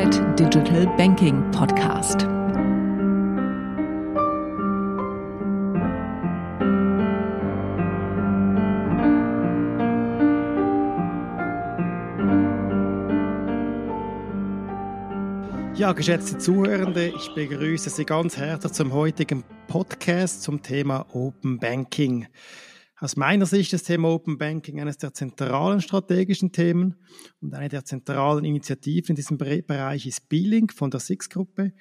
Digital Banking Podcast. Ja, geschätzte Zuhörende, ich begrüße Sie ganz herzlich zum heutigen Podcast zum Thema Open Banking. Aus meiner Sicht ist das Thema Open Banking eines der zentralen strategischen Themen und eine der zentralen Initiativen in diesem Bereich ist B-Link von der Six-Gruppe.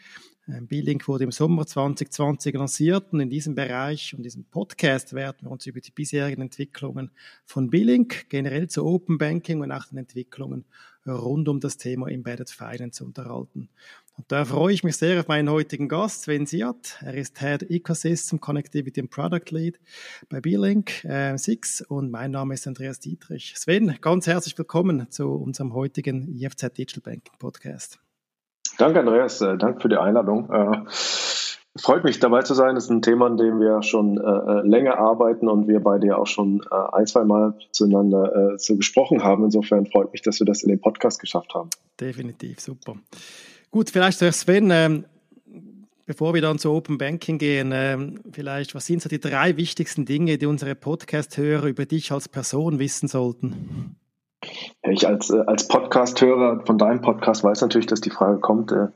Ähm, B-Link wurde im Sommer 2020 lanciert und in diesem Bereich und diesem Podcast werden wir uns über die bisherigen Entwicklungen von B-Link, generell zu Open Banking und auch den Entwicklungen rund um das Thema Embedded Finance unterhalten. Und da freue ich mich sehr auf meinen heutigen Gast, Sven Siat. Er ist Head Ecosystem Connectivity and Product Lead bei B-Link äh, 6 und mein Name ist Andreas Dietrich. Sven, ganz herzlich willkommen zu unserem heutigen IFZ Digital Banking Podcast. Danke, Andreas. Äh, danke für die Einladung. Äh, freut mich dabei zu sein. Das ist ein Thema, an dem wir schon äh, äh länger arbeiten und wir beide ja auch schon äh, ein, zwei Mal zueinander äh, zu gesprochen haben. Insofern freut mich, dass wir das in den Podcast geschafft haben. Definitiv, super. Gut, vielleicht zuerst Sven, ähm, bevor wir dann zu Open Banking gehen, ähm, vielleicht, was sind so die drei wichtigsten Dinge, die unsere Podcast-Hörer über dich als Person wissen sollten? Ich als, äh, als Podcast-Hörer von deinem Podcast weiß natürlich, dass die Frage kommt. Äh,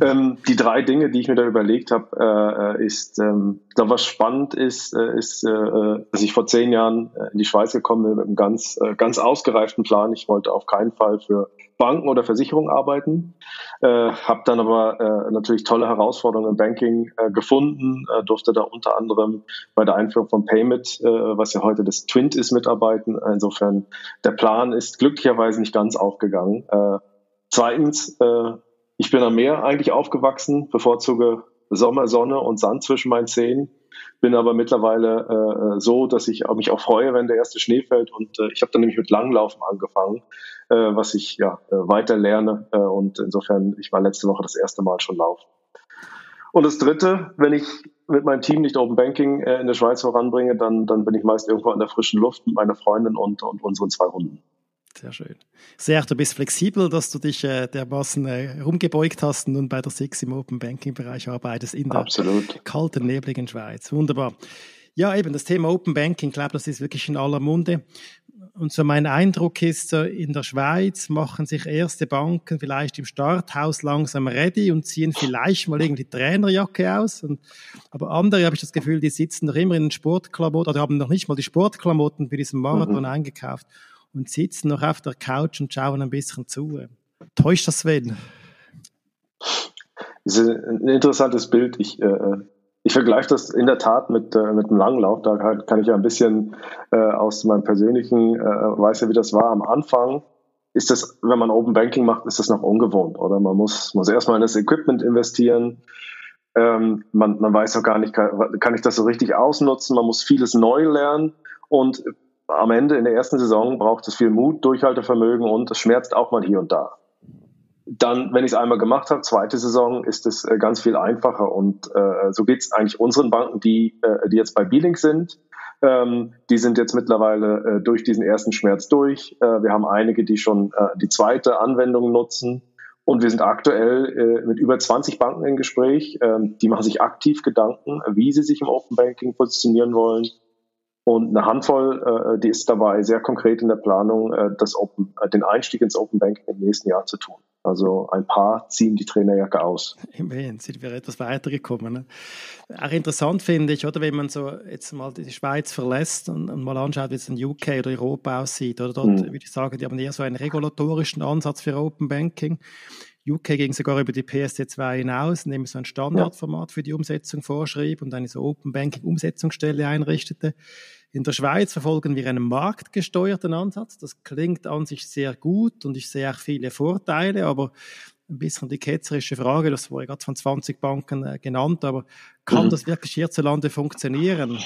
ähm, die drei Dinge, die ich mir da überlegt habe, äh, ist, ähm, da was spannend ist, äh, ist, äh, dass ich vor zehn Jahren äh, in die Schweiz gekommen bin mit einem ganz, äh, ganz ausgereiften Plan. Ich wollte auf keinen Fall für Banken oder Versicherungen arbeiten, äh, habe dann aber äh, natürlich tolle Herausforderungen im Banking äh, gefunden, äh, durfte da unter anderem bei der Einführung von Payment, äh, was ja heute das Twint ist, mitarbeiten. Insofern der Plan ist glücklicherweise nicht ganz aufgegangen. Äh, zweitens, äh, ich bin am Meer eigentlich aufgewachsen, bevorzuge Sommer, Sonne und Sand zwischen meinen Zähnen. Bin aber mittlerweile äh, so, dass ich mich auch freue, wenn der erste Schnee fällt. Und äh, ich habe dann nämlich mit Langlaufen angefangen, äh, was ich ja äh, weiter lerne. Äh, und insofern, ich war letzte Woche das erste Mal schon laufen. Und das Dritte, wenn ich mit meinem Team nicht Open Banking äh, in der Schweiz voranbringe, dann, dann bin ich meist irgendwo in der frischen Luft mit meiner Freundin und, und unseren zwei Hunden. Sehr schön. Sehr, du bist flexibel, dass du dich äh, dermaßen äh, rumgebeugt hast und nun bei der Six im Open Banking Bereich arbeitest in der Absolut. kalten, nebligen Schweiz. Wunderbar. Ja, eben das Thema Open Banking, ich glaube, das ist wirklich in aller Munde. Und so mein Eindruck ist, in der Schweiz machen sich erste Banken vielleicht im Starthaus langsam ready und ziehen vielleicht mal irgendwie die Trainerjacke aus. Und, aber andere habe ich das Gefühl, die sitzen noch immer in den Sportklamotten oder haben noch nicht mal die Sportklamotten für diesen Marathon mhm. eingekauft und sitzen noch auf der Couch und schauen ein bisschen zu. Täuscht das Sven? Das ist ein interessantes Bild. Ich, äh, ich vergleiche das in der Tat mit, äh, mit einem Langlauf. Da kann, ich ja ein bisschen äh, aus meinem persönlichen, äh, weiß ja, wie das war am Anfang. Ist das, wenn man Open Banking macht, ist das noch ungewohnt, oder? Man muss, muss erstmal in das Equipment investieren. Ähm, man, man weiß auch gar nicht, kann, kann ich das so richtig ausnutzen? Man muss vieles neu lernen. Und am Ende in der ersten Saison braucht es viel Mut, Durchhaltevermögen und es schmerzt auch mal hier und da. Dann, wenn ich es einmal gemacht habe, zweite Saison, ist es äh, ganz viel einfacher. Und äh, so geht es eigentlich unseren Banken, die, äh, die jetzt bei Beeling sind. Ähm, die sind jetzt mittlerweile äh, durch diesen ersten Schmerz durch. Äh, wir haben einige, die schon die zweite Anwendung nutzen. Und wir sind aktuell mit über 20 Banken im Gespräch. Ähm, die machen sich aktiv Gedanken, wie sie sich im Open Banking positionieren wollen und eine Handvoll, äh, die ist dabei sehr konkret in der Planung, äh, das Open, äh, den Einstieg ins Open Banking im nächsten Jahr zu tun. Also ein paar ziehen die Trainerjacke aus. Immerhin sind wir etwas weitergekommen. Ne? Auch interessant finde ich, oder wenn man so jetzt mal die Schweiz verlässt und, und mal anschaut, wie es in UK oder Europa aussieht, oder dort mhm. würde ich sagen, die haben eher so einen regulatorischen Ansatz für Open Banking. UK ging sogar über die PSD2 hinaus, indem es so ein Standardformat für die Umsetzung vorschrieb und eine so Open Banking Umsetzungsstelle einrichtete. In der Schweiz verfolgen wir einen marktgesteuerten Ansatz. Das klingt an sich sehr gut und ich sehe auch viele Vorteile, aber ein bisschen die ketzerische Frage, das wurde gerade von 20 Banken äh, genannt, aber kann mhm. das wirklich hierzulande funktionieren?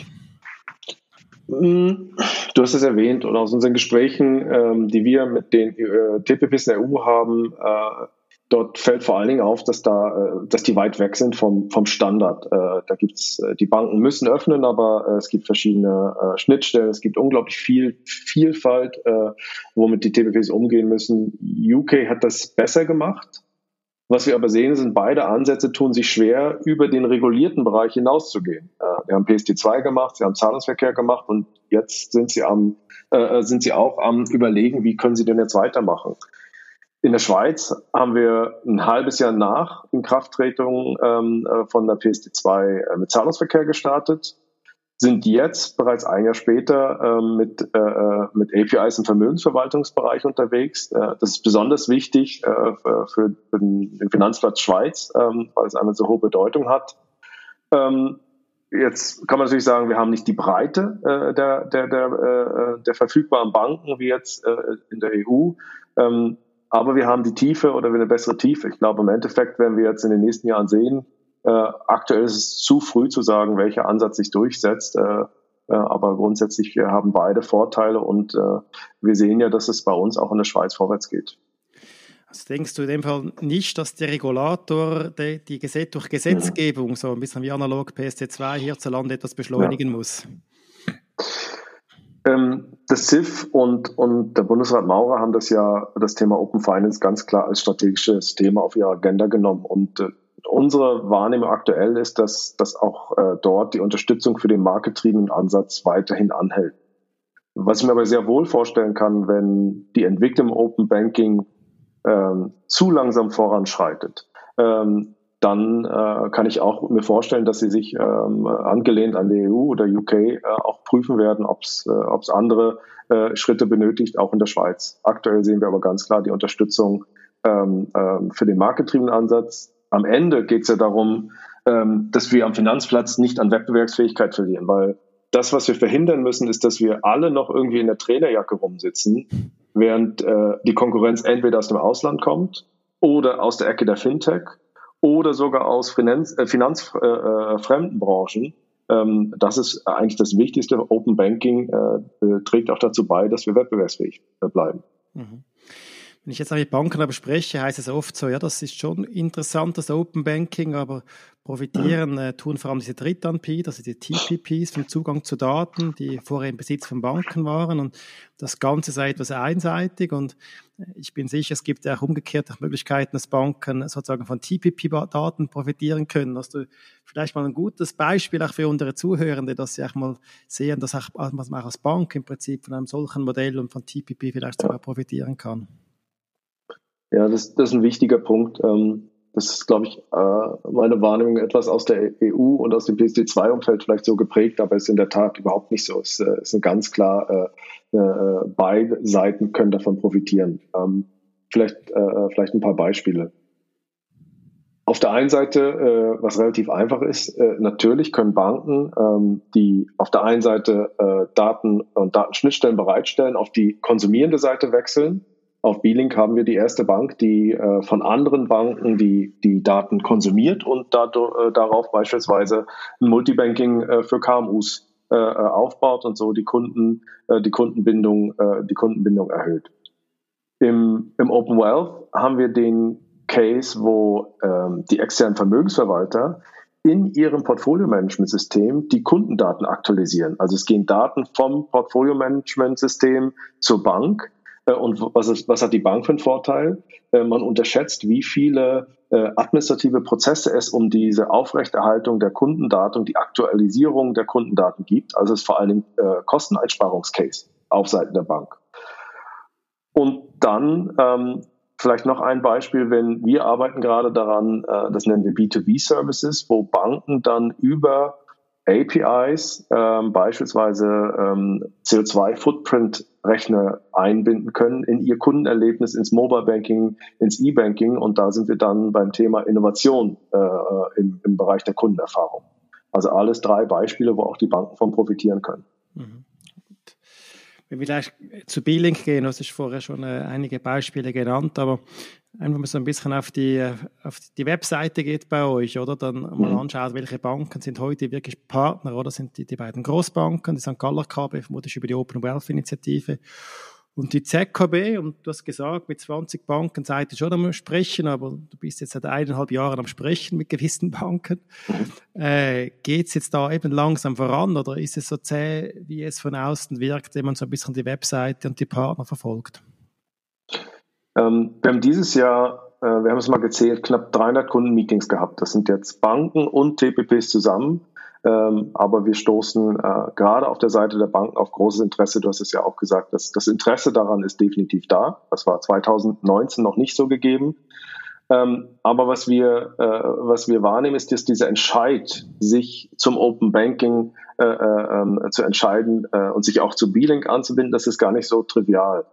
Mm, du hast es erwähnt und aus unseren Gesprächen, ähm, die wir mit den äh, TPPs in der EU haben, äh, Dort fällt vor allen Dingen auf, dass da, äh, dass die weit weg sind vom, vom Standard. Äh, da gibt's, äh, die Banken müssen öffnen, aber es gibt verschiedene Schnittstellen, es gibt unglaublich viel Vielfalt, womit die TPPs umgehen müssen. UK hat das besser gemacht. Was wir aber sehen, sind beide Ansätze tun sich schwer, über den regulierten Bereich hinauszugehen. Wir haben PSD2 gemacht, sie haben Zahlungsverkehr gemacht und jetzt sind sie am, sind sie auch am überlegen, wie können sie denn jetzt weitermachen. In der Schweiz haben wir ein halbes Jahr nach Inkrafttretung ähm, äh, von der PSD2 äh, mit Zahlungsverkehr gestartet sind jetzt bereits ein Jahr später ähm, mit, äh, äh mit APIs im Vermögensverwaltungsbereich unterwegs. Äh, das ist besonders wichtig äh, für, für, den Finanzplatz Schweiz, ähm, weil es eine so hohe Bedeutung hat. Ähm, jetzt kann man natürlich sagen, wir haben nicht die Breite äh, der, der, der, äh, der verfügbaren Banken wie jetzt äh, in der EU. Ähm, aber wir haben die Tiefe oder eine bessere Tiefe. Ich glaube, im Endeffekt werden wir jetzt in den nächsten Jahren sehen, äh, aktuell ist es zu früh zu sagen, welcher Ansatz sich durchsetzt. Äh, äh, aber grundsätzlich wir haben beide Vorteile und äh, wir sehen ja, dass es bei uns auch in der Schweiz vorwärts geht. Also denkst du in dem Fall nicht, dass der Regulator die, die Gesetz, durch Gesetzgebung, ja. so ein bisschen wie analog PSD2 hierzulande etwas beschleunigen ja. muss? Ähm, das CIF und, und der Bundesrat Maurer haben das ja, das Thema Open Finance ganz klar als strategisches Thema auf ihre Agenda genommen. Und äh, unsere Wahrnehmung aktuell ist, dass, dass auch äh, dort die Unterstützung für den marktgetriebenen Ansatz weiterhin anhält. Was ich mir aber sehr wohl vorstellen kann, wenn die Entwicklung Open Banking ähm, zu langsam voranschreitet, ähm, dann äh, kann ich auch mir vorstellen, dass sie sich ähm, angelehnt an die EU oder UK äh, auch prüfen werden, ob es äh, andere äh, Schritte benötigt, auch in der Schweiz. Aktuell sehen wir aber ganz klar die Unterstützung ähm, ähm, für den marktgetriebenen Ansatz am Ende geht es ja darum, ähm, dass wir am Finanzplatz nicht an Wettbewerbsfähigkeit verlieren, weil das, was wir verhindern müssen, ist, dass wir alle noch irgendwie in der Trainerjacke rumsitzen, während äh, die Konkurrenz entweder aus dem Ausland kommt oder aus der Ecke der Fintech oder sogar aus Finanz, äh, finanzfremden äh, Branchen. Ähm, das ist eigentlich das Wichtigste. Open Banking äh, trägt auch dazu bei, dass wir wettbewerbsfähig äh, bleiben. Mhm. Wenn ich jetzt mit Banken aber spreche, heißt es oft so, ja, das ist schon interessant, das Open Banking, aber profitieren äh, tun vor allem diese Drittanbieter, also die TPPs vom Zugang zu Daten, die vorher im Besitz von Banken waren und das Ganze sei etwas einseitig und äh, ich bin sicher, es gibt auch umgekehrt auch Möglichkeiten, dass Banken sozusagen von TPP-Daten profitieren können. Hast du vielleicht mal ein gutes Beispiel auch für unsere Zuhörende, dass sie auch mal sehen, dass auch, man auch als Bank im Prinzip von einem solchen Modell und von TPP vielleicht sogar profitieren kann? Ja, das, das ist ein wichtiger Punkt. Ähm, das ist, glaube ich, äh, meine Wahrnehmung etwas aus der EU und aus dem PSD2-Umfeld vielleicht so geprägt, aber es ist in der Tat überhaupt nicht so. Es äh, ist ganz klar, äh, beide Seiten können davon profitieren. Ähm, vielleicht, vielleicht ein paar Beispiele. Auf der einen Seite, was relativ einfach ist, natürlich können Banken, ähm, die auf der einen Seite Daten und Datenschnittstellen bereitstellen, auf die konsumierende Seite wechseln auf B-Link haben wir die erste Bank, die äh, von anderen Banken die, die Daten konsumiert und dadurch, äh, darauf beispielsweise ein Multibanking äh, für KMUs äh, äh, aufbaut und so die Kunden, äh, die Kundenbindung, die Kundenbindung erhöht. Im, Im Open Wealth haben wir den Case, wo ähm, die externen Vermögensverwalter in ihrem Portfolio-Management-System die Kundendaten aktualisieren. Also es gehen Daten vom Portfolio-Management-System zur Bank und was, ist, was hat die Bank für einen Vorteil? Äh, man unterschätzt, wie viele äh, administrative Prozesse es um diese Aufrechterhaltung der Kundendaten, die Aktualisierung der Kundendaten gibt. Also es ist vor Dingen Kosteneinsparungscase auf Seiten der Bank. Und dann ähm, vielleicht noch ein Beispiel, wenn wir arbeiten gerade daran, äh, das nennen wir B2B-Services, wo Banken dann über APIs ähm, beispielsweise ähm, CO2-Footprint-Rechner einbinden können in ihr Kundenerlebnis, ins Mobile Banking, ins E-Banking und da sind wir dann beim Thema Innovation äh, im, im Bereich der Kundenerfahrung. Also alles drei Beispiele, wo auch die Banken von profitieren können. Mhm. Wenn wir gleich zu B-Link gehen, du hast vorher schon äh, einige Beispiele genannt, aber wenn man so ein bisschen auf die, auf die Webseite geht bei euch, oder? Dann mal mhm. anschaut, welche Banken sind heute wirklich Partner, oder? Sind die, die beiden Großbanken, die St. Galler KB, vermutlich über die Open Wealth Initiative und die ZKB, und du hast gesagt, mit 20 Banken seid ihr schon am Sprechen, aber du bist jetzt seit eineinhalb Jahren am Sprechen mit gewissen Banken. Mhm. Äh, Geht es jetzt da eben langsam voran oder ist es so zäh, wie es von außen wirkt, wenn man so ein bisschen die Webseite und die Partner verfolgt? Ähm, wir haben dieses Jahr äh, wir haben es mal gezählt, knapp 300 Kundenmeetings gehabt. Das sind jetzt Banken und TPPs zusammen. Ähm, aber wir stoßen äh, gerade auf der Seite der Banken auf großes Interesse. Du hast es ja auch gesagt, dass das Interesse daran ist definitiv da. Das war 2019 noch nicht so gegeben. Ähm, aber was wir, äh, was wir wahrnehmen, ist, dass dieser Entscheid, sich zum Open Banking äh, äh, ähm, zu entscheiden äh, und sich auch zu B-Link anzubinden, das ist gar nicht so trivial.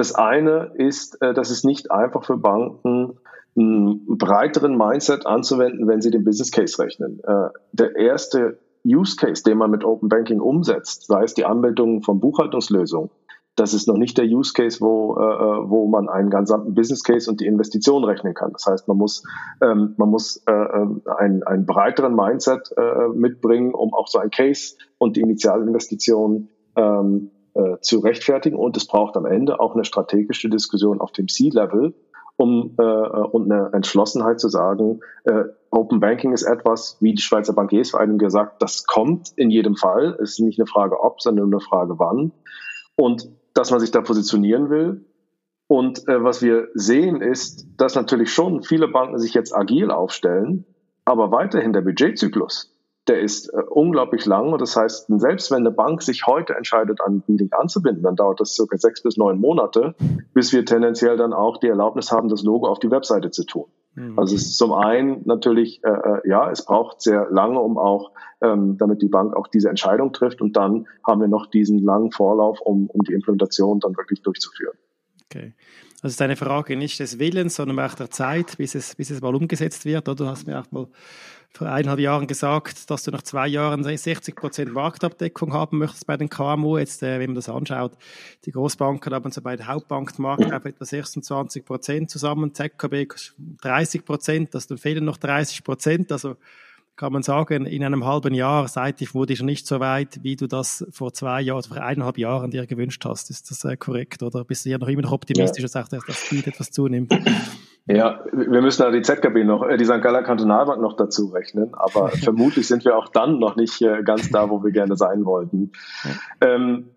Das eine ist, äh, dass es nicht einfach für Banken einen breiteren Mindset anzuwenden, wenn sie den Business Case rechnen. Äh, der erste Use Case, den man mit Open Banking umsetzt, sei es die Anmeldung von Buchhaltungslösungen, das ist noch nicht der Use Case, wo, äh, wo man einen gesamten Business Case und die Investition rechnen kann. Das heißt, man muss, ähm, man muss äh, einen, einen breiteren Mindset mitbringen, um auch so ein Case und die Initialinvestition ähm, äh, zu rechtfertigen. Und es braucht am Ende auch eine strategische Diskussion auf dem C-Level, um äh, und eine Entschlossenheit zu sagen, äh, Open Banking ist etwas, wie die Schweizer Bankiersvereinigung gesagt, das kommt in jedem Fall. Es ist nicht eine Frage ob, sondern eine Frage wann. Und dass man sich da positionieren will. Und äh, was wir sehen ist, dass natürlich schon viele Banken sich jetzt agil aufstellen, aber weiterhin der Budgetzyklus der ist äh, unglaublich lang. Und das heißt, selbst wenn eine Bank sich heute entscheidet, an Meeting anzubinden, dann dauert das circa sechs bis neun Monate, bis wir tendenziell dann auch die Erlaubnis haben, das Logo auf die Webseite zu tun. Mhm. Also es ist zum einen natürlich, äh, äh, ja, es braucht sehr lange, um auch, ähm, damit die Bank auch diese Entscheidung trifft. Und dann haben wir noch diesen langen Vorlauf, um, um die Implementation dann wirklich durchzuführen. Okay. Also es ist eine Frage nicht des Willens, sondern auch der Zeit, bis es, bis es mal umgesetzt wird. Oder du hast mir auch mal vor eineinhalb Jahren gesagt, dass du nach zwei Jahren 60 Prozent Marktabdeckung haben möchtest bei den KMU. Jetzt, äh, wenn man das anschaut, die Großbanken haben so bei der Hauptbank Markt auf etwa 26 Prozent zusammen, ZKB 30 Prozent, das dann fehlen noch 30 Prozent. Also kann man sagen, in einem halben Jahr seid ihr vermutlich nicht so weit, wie du das vor zwei Jahren, vor eineinhalb Jahren dir gewünscht hast. Ist das äh, korrekt? Oder bist du ja noch immer noch optimistisch ja. und sagst, dass das Speed etwas zunimmt? Ja, wir müssen da die ZKB noch, äh, die St. Galler Kantonalbank noch dazu rechnen, aber vermutlich sind wir auch dann noch nicht äh, ganz da, wo wir gerne sein wollten. Ähm,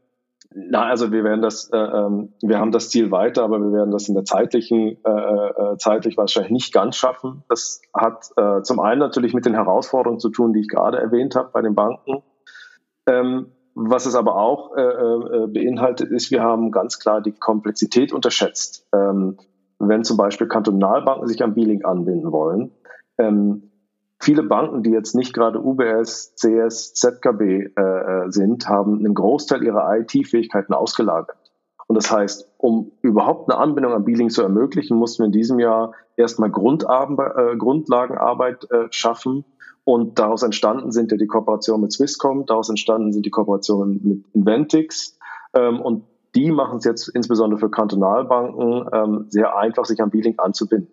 na, also wir werden das, äh, ähm, wir haben das Ziel weiter, aber wir werden das in der zeitlichen, äh, äh, zeitlich wahrscheinlich nicht ganz schaffen. Das hat äh, zum einen natürlich mit den Herausforderungen zu tun, die ich gerade erwähnt habe bei den Banken. Ähm, was es aber auch äh, äh, beinhaltet, ist, wir haben ganz klar die Komplexität unterschätzt. Ähm, wenn zum Beispiel Kantonalbanken sich am B-Link anbinden wollen, ähm, viele Banken, die jetzt nicht gerade UBS, CS, ZKB äh, äh, sind, haben einen Großteil ihrer IT-Fähigkeiten ausgelagert. Und das heißt, um überhaupt eine Anbindung am B-Link zu ermöglichen, mussten wir in diesem Jahr erstmal äh, Grundlagenarbeit äh, schaffen. Und daraus entstanden sind ja die Kooperationen mit Swisscom, daraus entstanden sind die Kooperationen mit Inventix. Ähm, und die machen es jetzt insbesondere für Kantonalbanken ähm, sehr einfach, sich am B-Link anzubinden.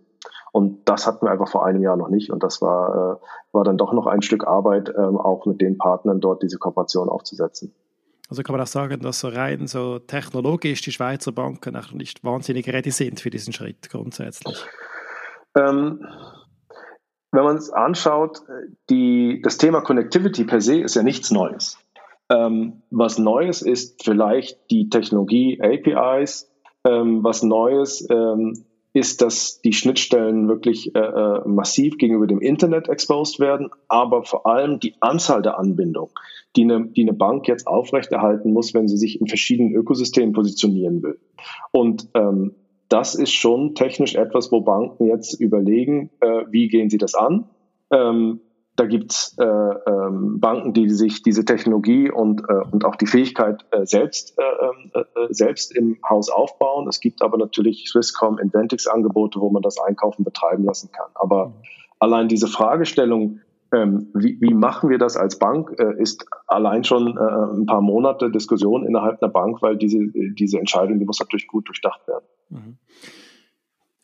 Und das hatten wir einfach vor einem Jahr noch nicht. Und das war, äh, war dann doch noch ein Stück Arbeit, ähm, auch mit den Partnern dort diese Kooperation aufzusetzen. Also kann man auch sagen, dass so rein so technologisch die Schweizer Banken auch nicht wahnsinnig ready sind für diesen Schritt grundsätzlich. Ähm, wenn man es anschaut, die, das Thema Connectivity per se ist ja nichts Neues. Ähm, was Neues ist vielleicht die Technologie APIs. Ähm, was Neues ähm, ist, dass die Schnittstellen wirklich äh, äh, massiv gegenüber dem Internet exposed werden, aber vor allem die Anzahl der Anbindungen, die eine, die eine Bank jetzt aufrechterhalten muss, wenn sie sich in verschiedenen Ökosystemen positionieren will. Und ähm, das ist schon technisch etwas, wo Banken jetzt überlegen, äh, wie gehen sie das an. Ähm, da gibt's äh, ähm, Banken, die sich diese Technologie und, äh, und auch die Fähigkeit äh, selbst, äh, äh, äh, selbst im Haus aufbauen. Es gibt aber natürlich Swisscom, Inventix-Angebote, wo man das Einkaufen betreiben lassen kann. Aber mhm. allein diese Fragestellung, ähm, wie, wie machen wir das als Bank, äh, ist allein schon äh, ein paar Monate Diskussion innerhalb einer Bank, weil diese, diese Entscheidung, die muss natürlich gut durchdacht werden. Mhm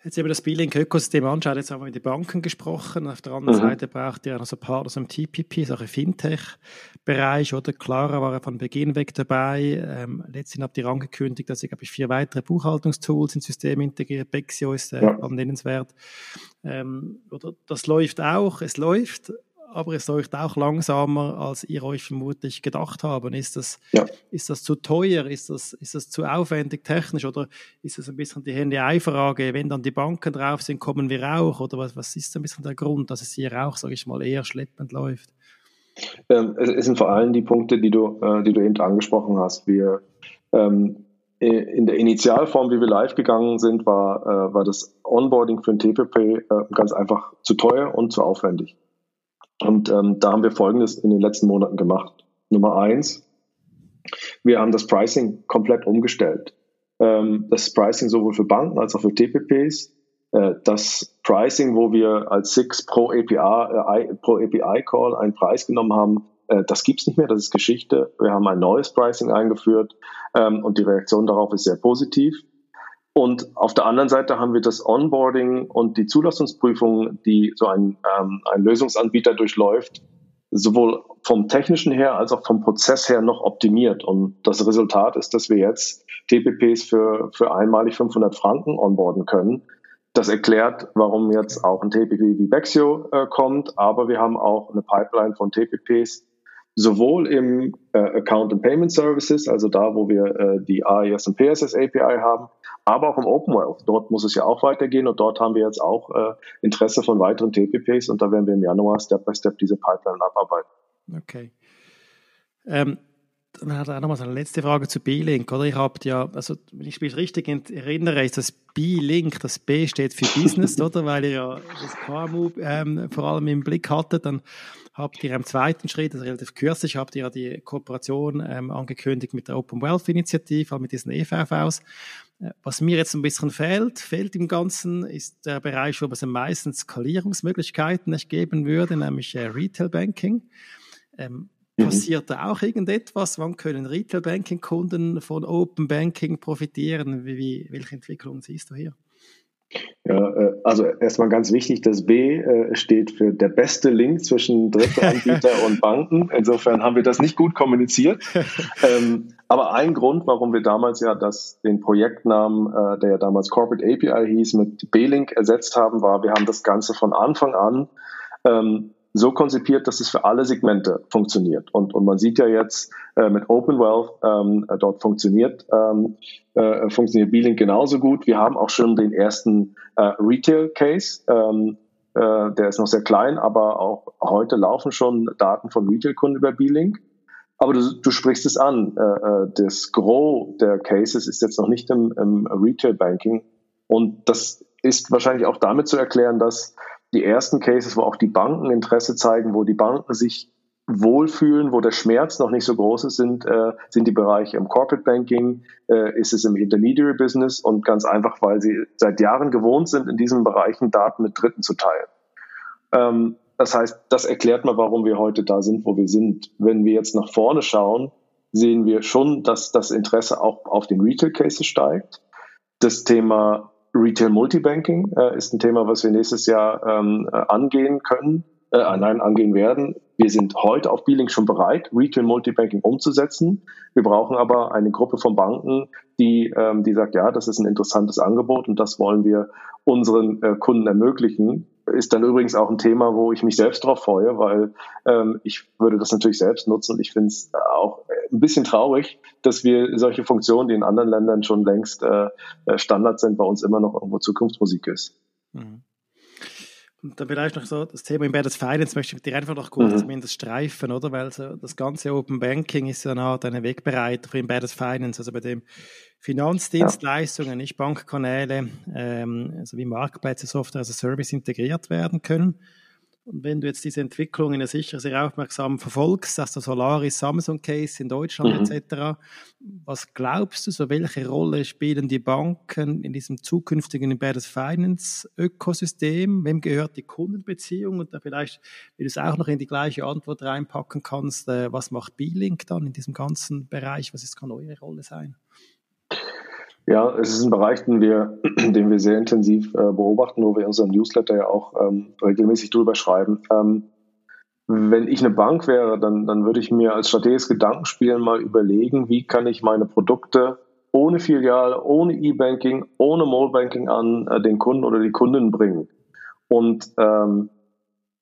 jetzt über das B-Link-Ökosystem anschaut, jetzt haben wir mit den Banken gesprochen. Auf der anderen mhm. Seite braucht ihr noch so Partner im TPP, so im Fintech-Bereich, oder? Clara war von Beginn weg dabei. Ähm, letztendlich habt ihr angekündigt, dass ihr, glaube ich, vier weitere Buchhaltungstools ins System integriert. Bexio ist äh, ja. nennenswert. Ähm, oder das läuft auch, es läuft, aber es läuft auch langsamer, als ihr euch vermutlich gedacht haben. Ist das, ja. ist das zu teuer? Ist das, ist das zu aufwendig technisch? Oder ist das ein bisschen die Hände-Ei-Frage? Wenn dann die Banken drauf sind, kommen wir auch? Oder was, was ist ein bisschen der Grund, dass es hier auch, sage ich mal, eher schleppend läuft? Ähm, es sind vor allem die Punkte, die du, äh, die du eben angesprochen hast. Wir ähm, in der Initialform, wie wir live gegangen sind, war, äh, war das Onboarding für ein TPP äh, ganz einfach zu teuer und zu aufwendig. Und ähm, da haben wir Folgendes in den letzten Monaten gemacht. Nummer eins, wir haben das Pricing komplett umgestellt. Ähm, das Pricing sowohl für Banken als auch für TPPs. Äh, das Pricing, wo wir als SIX pro API, äh, pro API Call einen Preis genommen haben, äh, das gibt's nicht mehr, das ist Geschichte. Wir haben ein neues Pricing eingeführt ähm, und die Reaktion darauf ist sehr positiv. Und auf der anderen Seite haben wir das Onboarding und die Zulassungsprüfung, die so ein, ähm, ein Lösungsanbieter durchläuft, sowohl vom technischen her als auch vom Prozess her noch optimiert. Und das Resultat ist, dass wir jetzt TPPs für, für einmalig 500 Franken onboarden können. Das erklärt, warum jetzt auch ein TPP wie Bexio äh, kommt, aber wir haben auch eine Pipeline von TPPs, sowohl im äh, Account and Payment Services, also da, wo wir äh, die AES und PSS API haben, aber auch im Open Wealth. Dort muss es ja auch weitergehen und dort haben wir jetzt auch äh, Interesse von weiteren TPPs und da werden wir im Januar Step by Step diese Pipeline abarbeiten. Okay. Ähm, dann hat er noch mal so eine letzte Frage zu B-Link, oder? Ich habe ja, also wenn ich mich richtig erinnere, ist das B-Link, das B steht für Business, oder? Weil ihr ja das KMU ähm, vor allem im Blick hattet, dann habt ihr im zweiten Schritt, also relativ kürzlich, habt ihr ja die Kooperation ähm, angekündigt mit der Open Wealth Initiative, mit diesen EVVs. Was mir jetzt ein bisschen fehlt, fehlt im Ganzen, ist der Bereich, wo es am meisten Skalierungsmöglichkeiten nicht geben würde, nämlich äh, Retail Banking. Ähm, mhm. Passiert da auch irgendetwas? Wann können Retail Banking Kunden von Open Banking profitieren? Wie, wie, welche Entwicklungen siehst du hier? Ja, äh, also erstmal ganz wichtig, das B äh, steht für der beste Link zwischen Drittelanbieter und Banken. Insofern haben wir das nicht gut kommuniziert. Ähm, aber ein Grund, warum wir damals ja das, den Projektnamen, äh, der ja damals Corporate API hieß, mit B-Link ersetzt haben, war, wir haben das Ganze von Anfang an ähm, so konzipiert, dass es für alle Segmente funktioniert. Und, und man sieht ja jetzt äh, mit Open Wealth, ähm, äh, dort funktioniert, ähm, äh, funktioniert B-Link genauso gut. Wir haben auch schon den ersten äh, Retail-Case. Ähm, äh, der ist noch sehr klein, aber auch heute laufen schon Daten von Retail-Kunden über B-Link. Aber du, du sprichst es an. Äh, äh, das Gros der Cases ist jetzt noch nicht im, im Retail-Banking. Und das ist wahrscheinlich auch damit zu erklären, dass die ersten Cases, wo auch die Banken Interesse zeigen, wo die Banken sich wohlfühlen, wo der Schmerz noch nicht so groß ist, sind, äh, sind die Bereiche im Corporate Banking, äh, ist es im Intermediary Business und ganz einfach, weil sie seit Jahren gewohnt sind, in diesen Bereichen Daten mit Dritten zu teilen. Ähm, das heißt, das erklärt mal, warum wir heute da sind, wo wir sind. Wenn wir jetzt nach vorne schauen, sehen wir schon, dass das Interesse auch auf den Retail Cases steigt. Das Thema Retail Multibanking äh, ist ein Thema, was wir nächstes Jahr ähm, äh, angehen können, äh, nein, angehen werden. Wir sind heute auf B-Link schon bereit, Retail Multibanking umzusetzen. Wir brauchen aber eine Gruppe von Banken, die, ähm, die sagt, ja, das ist ein interessantes Angebot und das wollen wir unseren äh, Kunden ermöglichen ist dann übrigens auch ein Thema, wo ich mich selbst drauf freue, weil ähm, ich würde das natürlich selbst nutzen und ich finde es auch ein bisschen traurig, dass wir solche Funktionen, die in anderen Ländern schon längst äh, äh Standard sind, bei uns immer noch irgendwo Zukunftsmusik ist. Und dann vielleicht noch so das Thema Embedded Finance möchte ich mit dir einfach noch kurz mhm. zumindest streifen, oder? Weil so das ganze Open Banking ist ja eine Art eine Wegbereiter für Embedded Finance, also bei dem Finanzdienstleistungen, nicht Bankkanäle, ähm, also wie Marktplätze, Software as a Service integriert werden können. Und wenn du jetzt diese Entwicklungen ja sicher sehr aufmerksam verfolgst, dass der Solaris Samsung Case in Deutschland mhm. etc., was glaubst du, so welche Rolle spielen die Banken in diesem zukünftigen Embedded Finance Ökosystem? Wem gehört die Kundenbeziehung? Und da vielleicht, wenn du es auch noch in die gleiche Antwort reinpacken kannst, äh, was macht B-Link dann in diesem ganzen Bereich? Was ist, kann eure Rolle sein? Ja, es ist ein Bereich, den wir, den wir sehr intensiv äh, beobachten, wo wir in unserem Newsletter ja auch ähm, regelmäßig drüber schreiben. Ähm, wenn ich eine Bank wäre, dann, dann würde ich mir als strategisches Gedankenspiel mal überlegen, wie kann ich meine Produkte ohne Filiale, ohne E-Banking, ohne Mobile Banking an äh, den Kunden oder die Kunden bringen. Und ähm,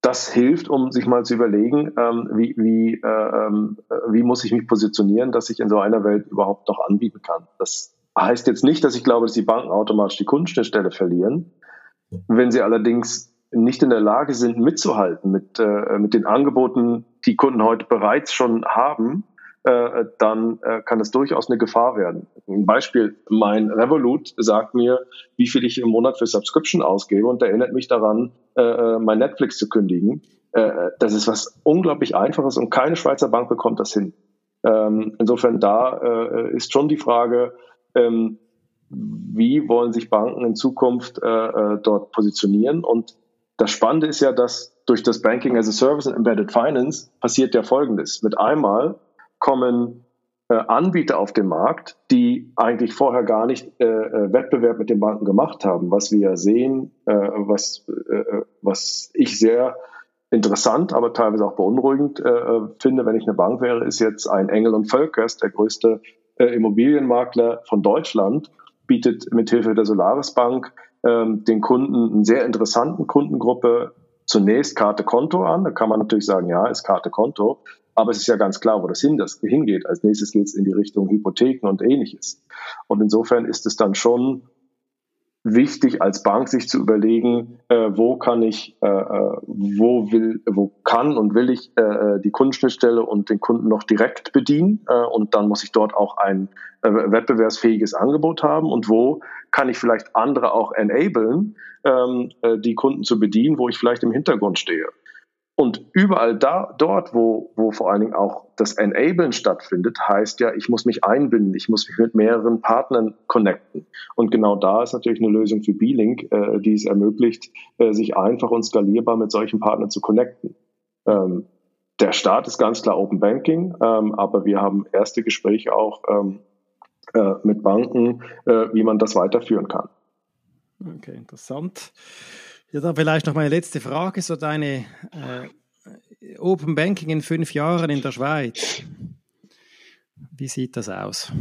das hilft, um sich mal zu überlegen, ähm, wie, wie, äh, ähm, wie muss ich mich positionieren, dass ich in so einer Welt überhaupt noch anbieten kann. Das heißt jetzt nicht, dass ich glaube, dass die Banken automatisch die Kundenschnittstelle verlieren. Wenn sie allerdings nicht in der Lage sind, mitzuhalten mit, äh, mit den Angeboten, die Kunden heute bereits schon haben, äh, dann äh, kann es durchaus eine Gefahr werden. Ein Beispiel, mein Revolut sagt mir, wie viel ich im Monat für Subscription ausgebe und erinnert mich daran, äh, äh mein Netflix zu kündigen. Äh, das ist was unglaublich Einfaches und keine Schweizer Bank bekommt das hin. Ähm, insofern da ist schon die Frage, ähm, wie wollen sich Banken in Zukunft äh, äh, dort positionieren? Und das Spannende ist ja, dass durch das Banking as a Service und Embedded Finance passiert ja Folgendes. Mit einmal kommen äh, Anbieter auf den Markt, die eigentlich vorher gar nicht äh, äh Wettbewerb mit den Banken gemacht haben. Was wir sehen, äh, was, was ich sehr interessant, aber teilweise auch beunruhigend äh, finde, wenn ich eine Bank wäre, ist jetzt ein Engel und Völkers, der größte Immobilienmakler von Deutschland, bietet mithilfe der Solaris Bank ähm, den Kunden einen sehr interessanten Kundengruppe zunächst Karte Konto an. Da kann man natürlich sagen, ja, ist Karte Konto. Aber es ist ja ganz klar, wo das, hin, das hingeht. Als nächstes geht es in die Richtung Hypotheken und ähnliches. Und insofern ist es dann schon wichtig, als Bank sich zu überlegen, äh, wo kann ich, äh, äh wo will, wo kann und will ich äh, äh, die Kundenschnittstelle und den Kunden noch direkt bedienen. Äh, und dann muss ich dort auch ein äh, wettbewerbsfähiges Angebot haben. Und wo kann ich vielleicht andere auch enablen, ähm, äh, die Kunden zu bedienen, wo ich vielleicht im Hintergrund stehe. Und überall da, dort, wo, wo vor allen Dingen auch das Enablen stattfindet, heißt ja, ich muss mich einbinden, ich muss mich mit mehreren Partnern connecten. Und genau da ist natürlich eine Lösung für B-Link, äh, die es ermöglicht, äh, sich einfach und skalierbar mit solchen Partnern zu connecten. Ähm, der Start ist ganz klar Open Banking, ähm, aber wir haben erste Gespräche auch ähm, äh, mit Banken, äh, wie man das weiterführen kann. Okay, interessant. Ja, dann vielleicht noch meine letzte Frage, so deine äh, Open Banking in fünf Jahren in der Schweiz. Wie sieht das aus?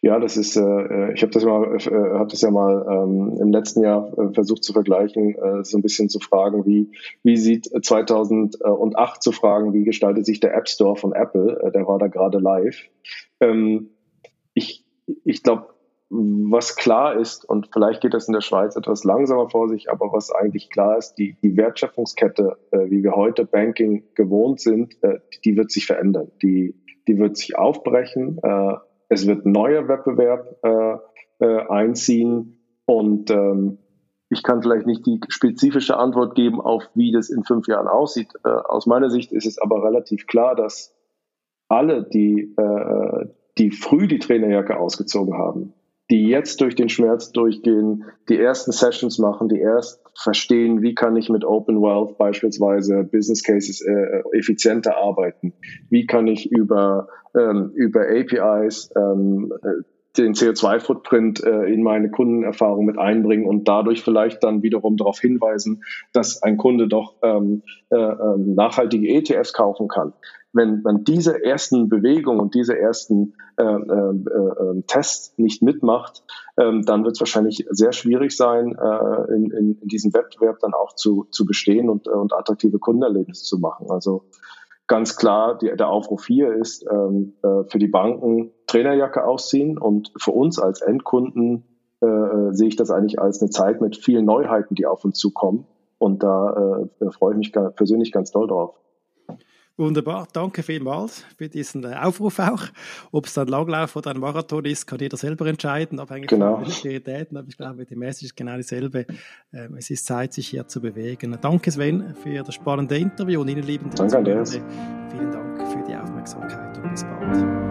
Ja, das ist, äh, ich habe das äh, habe das ja mal ähm, im letzten Jahr äh, versucht zu vergleichen, äh, so ein bisschen zu fragen, wie wie sieht 2008 zu fragen, wie gestaltet sich der App Store von Apple? Äh, der war da gerade live. Ähm, ich ich glaube, was klar ist, und vielleicht geht das in der Schweiz etwas langsamer vor sich, aber was eigentlich klar ist, die, die Wertschöpfungskette, äh, wie wir heute Banking gewohnt sind, äh, die wird sich verändern. Die, die wird sich aufbrechen. Äh, es wird neuer Wettbewerb äh, äh, einziehen und ähm, ich kann vielleicht nicht die spezifische Antwort geben, auf wie das in fünf Jahren aussieht. Äh, aus meiner Sicht ist es aber relativ klar, dass alle, die, die früh die Trainerjacke ausgezogen haben, die jetzt durch den Schmerz durchgehen, die ersten Sessions machen, die erst verstehen, wie kann ich mit Open Wealth beispielsweise Business Cases äh, effizienter arbeiten, wie kann ich über, ähm, über APIs ähm, äh, den CO2-Footprint äh, in meine Kundenerfahrung mit einbringen und dadurch vielleicht dann wiederum darauf hinweisen, dass ein Kunde doch ähm, äh, ähm, nachhaltige ETFs kaufen kann. Wenn man diese ersten Bewegungen und diese ersten äh, äh, äh, Tests nicht mitmacht, äh, dann wird es wahrscheinlich sehr schwierig sein, äh, in, in, in diesem Wettbewerb dann auch zu, zu bestehen und, und attraktive Kundenerlebnisse zu machen. Also ganz klar, die, der Aufruf hier ist, ähm, äh, für die Banken Trainerjacke ausziehen und für uns als Endkunden äh, äh, sehe ich das eigentlich als eine Zeit mit vielen Neuheiten, die auf uns zukommen. Und da äh, freue ich mich persönlich ganz doll drauf. Wunderbar, danke vielmals für diesen äh, Aufruf auch. Ob es dann Langlauf oder ein Marathon ist, kann jeder selber entscheiden, abhängig genau. von den Prioritäten. Aber ich glaube, die Message ist genau dieselbe. Ähm, es ist Zeit, sich hier zu bewegen. Danke Sven für das spannende Interview und Ihnen lieben Danke, Andreas. Vielen Dank für die Aufmerksamkeit und bis bald.